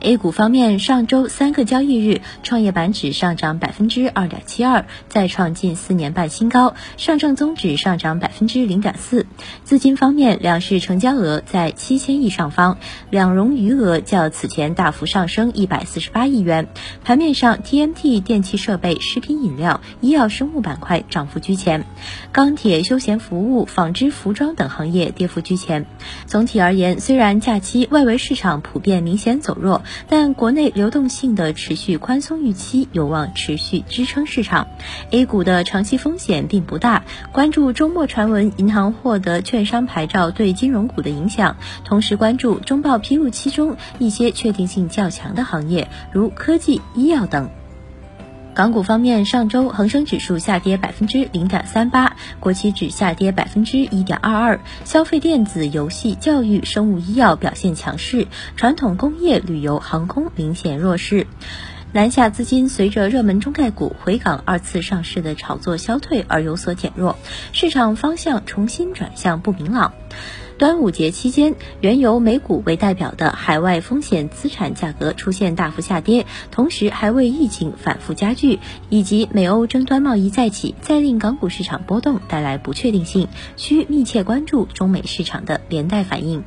A 股方面，上周三个交易日，创业板指上涨百分之二点七二，再创近四年半新高；上证综指上涨百分之零点四。资金方面，两市成交额在七千亿上方，两融余额较此前大幅上升一百四十八亿元。盘面上，TMT、电气设备、食品饮料、医药生物板块涨幅居前，钢铁、休闲服务、纺织服装等行业跌幅居前。总体而言，虽然假期外围市场普遍明显走弱。但国内流动性的持续宽松预期有望持续支撑市场，A 股的长期风险并不大。关注周末传闻银行获得券商牌照对金融股的影响，同时关注中报披露期中一些确定性较强的行业，如科技、医药等。港股方面，上周恒生指数下跌百分之零点三八，国企指下跌百分之一点二二，消费电子、游戏、教育、生物医药表现强势，传统工业、旅游、航空明显弱势。南下资金随着热门中概股回港二次上市的炒作消退而有所减弱，市场方向重新转向不明朗。端午节期间，原油美股为代表的海外风险资产价格出现大幅下跌，同时还为疫情反复加剧以及美欧争端贸易再起，再令港股市场波动带来不确定性，需密切关注中美市场的连带反应。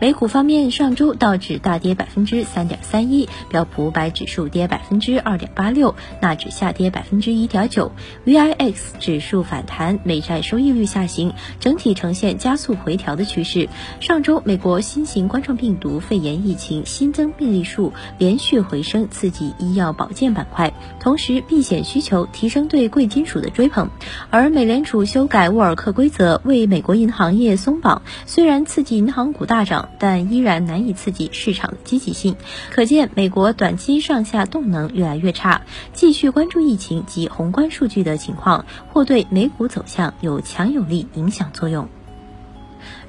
美股方面，上周道指大跌百分之三点三一，标普五百指数跌百分之二点八六，纳指下跌百分之一点九，VIX 指数反弹，美债收益率下行，整体呈现加速回调的趋势。上周，美国新型冠状病毒肺炎疫情新增病例数连续回升，刺激医药保健板块，同时避险需求提升对贵金属的追捧。而美联储修改沃尔克规则，为美国银行业松绑，虽然刺激银行股大涨。但依然难以刺激市场的积极性，可见美国短期上下动能越来越差。继续关注疫情及宏观数据的情况，或对美股走向有强有力影响作用。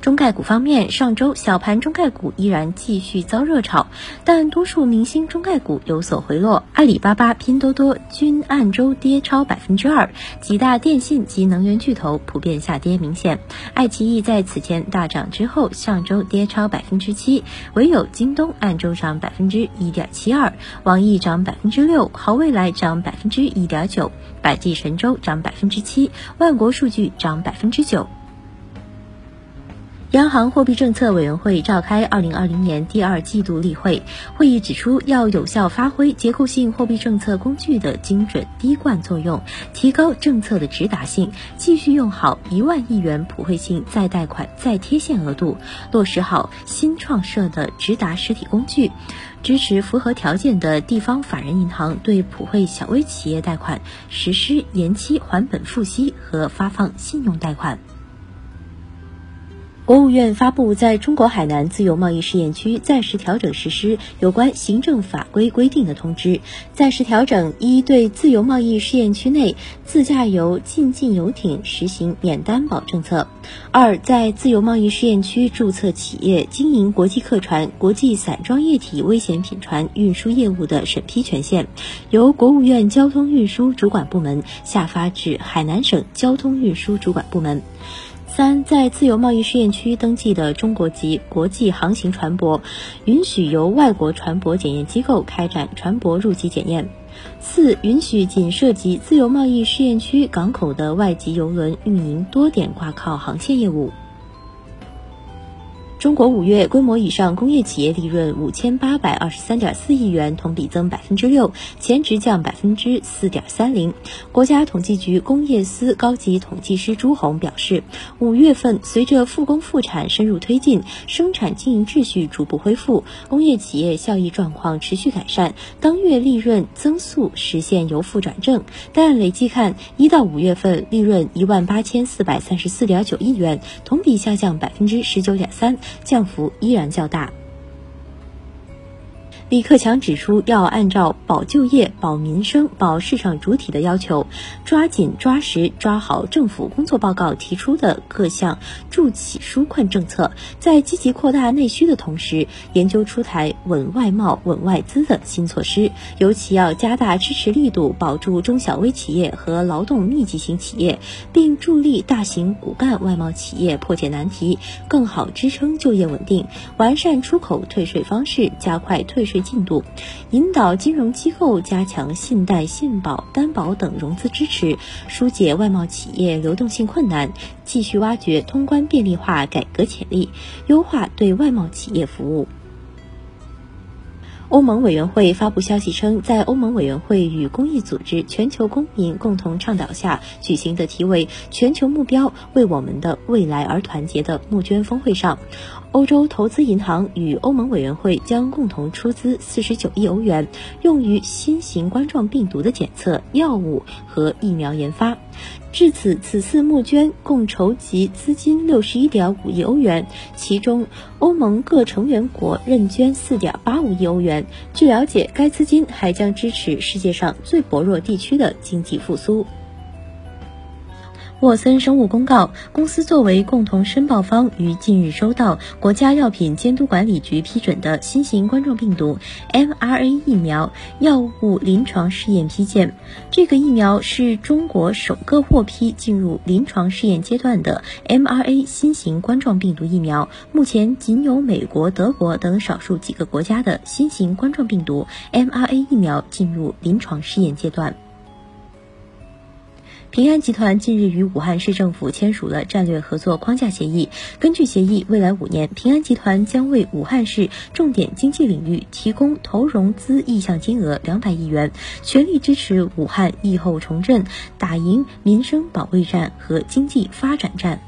中概股方面，上周小盘中概股依然继续遭热炒，但多数明星中概股有所回落，阿里巴巴、拼多多均按周跌超百分之二，几大电信及能源巨头普遍下跌明显。爱奇艺在此前大涨之后，上周跌超百分之七，唯有京东按周涨百分之一点七二，网易涨百分之六，好未来涨百分之一点九，百济神州涨百分之七，万国数据涨百分之九。央行货币政策委员会召开二零二零年第二季度例会，会议指出，要有效发挥结构性货币政策工具的精准滴灌作用，提高政策的直达性，继续用好一万亿元普惠性再贷款再贴现额度，落实好新创设的直达实体工具，支持符合条件的地方法人银行对普惠小微企业贷款实施延期还本付息和发放信用贷款。国务院发布在中国海南自由贸易试验区暂时调整实施有关行政法规规定的通知。暂时调整一对自由贸易试验区内自驾游进境游艇实行免担保政策。二，在自由贸易试验区注册企业经营国际客船、国际散装液体危险品船运输业务的审批权限，由国务院交通运输主管部门下发至海南省交通运输主管部门。三，在自由贸易试验区登记的中国籍国际航行船舶，允许由外国船舶检验机构开展船舶入籍检验。四，允许仅涉及自由贸易试验区港口的外籍邮轮运营多点挂靠航线业务。中国五月规模以上工业企业利润五千八百二十三点四亿元，同比增百分之六，前值降百分之四点三零。国家统计局工业司高级统计师朱红表示，五月份随着复工复产深入推进，生产经营秩序逐步恢复，工业企业效益状况持续改善，当月利润增速实现由负转正。但累计看，一到五月份利润一万八千四百三十四点九亿元，同比下降百分之十九点三。降幅依然较大。李克强指出，要按照保就业、保民生、保市场主体的要求，抓紧抓实抓好政府工作报告提出的各项助企纾困政策，在积极扩大内需的同时，研究出台稳外贸、稳外资的新措施。尤其要加大支持力度，保住中小微企业和劳动密集型企业，并助力大型骨干外贸企业破解难题，更好支撑就业稳定。完善出口退税方式，加快退税。进度，引导金融机构加强信贷、信保、担保等融资支持，疏解外贸企业流动性困难，继续挖掘通关便利化改革潜力，优化对外贸企业服务。欧盟委员会发布消息称，在欧盟委员会与公益组织全球公民共同倡导下举行的题为“全球目标为我们的未来而团结”的募捐峰会上，欧洲投资银行与欧盟委员会将共同出资四十九亿欧元，用于新型冠状病毒的检测、药物和疫苗研发。至此，此次募捐共筹集资金六十一点五亿欧元，其中欧盟各成员国认捐四点八五亿欧元。据了解，该资金还将支持世界上最薄弱地区的经济复苏。沃森生物公告，公司作为共同申报方，于近日收到国家药品监督管理局批准的新型冠状病毒 mRNA 疫苗药物临床试验批件。这个疫苗是中国首个获批进入临床试验阶段的 mRNA 新型冠状病毒疫苗。目前仅有美国、德国等少数几个国家的新型冠状病毒 mRNA 疫苗进入临床试验阶段。平安集团近日与武汉市政府签署了战略合作框架协议。根据协议，未来五年，平安集团将为武汉市重点经济领域提供投融资意向金额两百亿元，全力支持武汉疫后重振，打赢民生保卫战和经济发展战。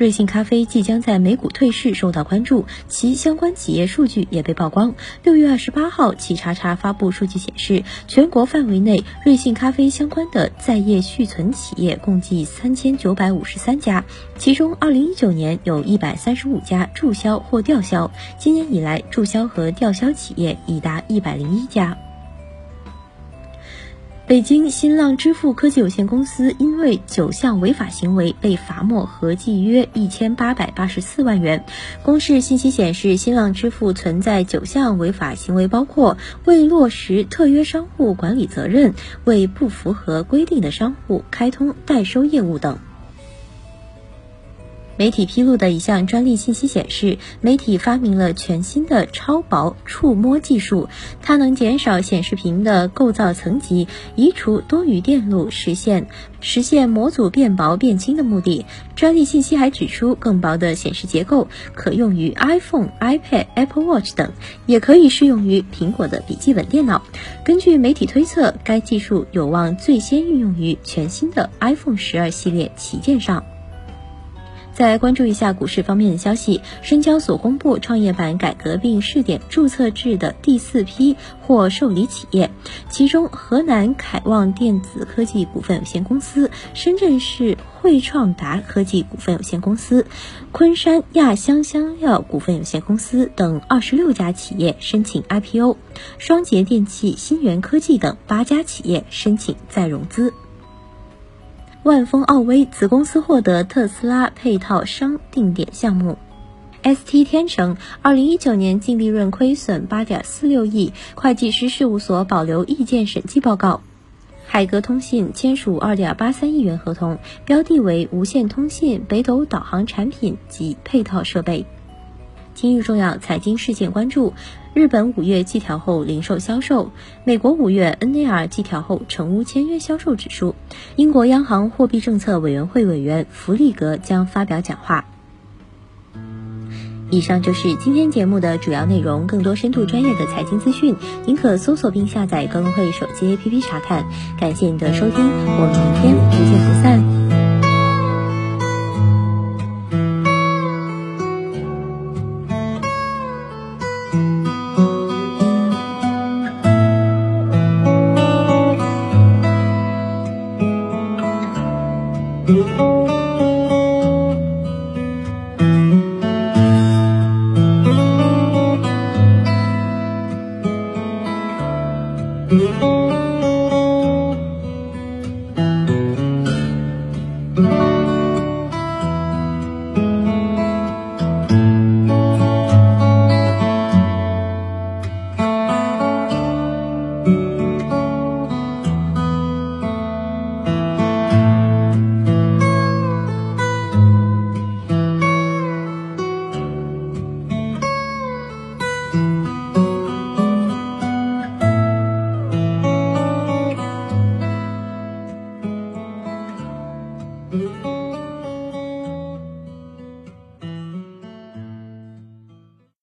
瑞幸咖啡即将在美股退市，受到关注，其相关企业数据也被曝光。六月二十八号，企查查发布数据显示，全国范围内瑞幸咖啡相关的在业续存企业共计三千九百五十三家，其中二零一九年有一百三十五家注销或吊销，今年以来注销和吊销企业已达一百零一家。北京新浪支付科技有限公司因为九项违法行为被罚没合计约一千八百八十四万元。公示信息显示，新浪支付存在九项违法行为，包括未落实特约商户管理责任、为不符合规定的商户开通代收业务等。媒体披露的一项专利信息显示，媒体发明了全新的超薄触摸技术，它能减少显示屏的构造层级，移除多余电路，实现实现模组变薄变轻的目的。专利信息还指出，更薄的显示结构可用于 iPhone、iPad、Apple Watch 等，也可以适用于苹果的笔记本电脑。根据媒体推测，该技术有望最先运用于全新的 iPhone 十二系列旗舰上。再关注一下股市方面的消息，深交所公布创业板改革并试点注册制的第四批获受理企业，其中河南凯望电子科技股份有限公司、深圳市汇创达科技股份有限公司、昆山亚香香料股份有限公司等二十六家企业申请 IPO，双捷电器、新源科技等八家企业申请再融资。万丰奥威子公司获得特斯拉配套商定点项目。ST 天成二零一九年净利润亏损八点四六亿，会计师事务所保留意见审计报告。海格通信签署二点八三亿元合同，标的为无线通信、北斗导航产品及配套设备。今日重要财经事件关注。日本五月季调后零售销售，美国五月 NAR 季调后成屋签约销售指数，英国央行货币政策委员会委员弗利格将发表讲话。以上就是今天节目的主要内容，更多深度专业的财经资讯，您可搜索并下载高隆汇手机 APP 查看。感谢您的收听，我们明天不见不散。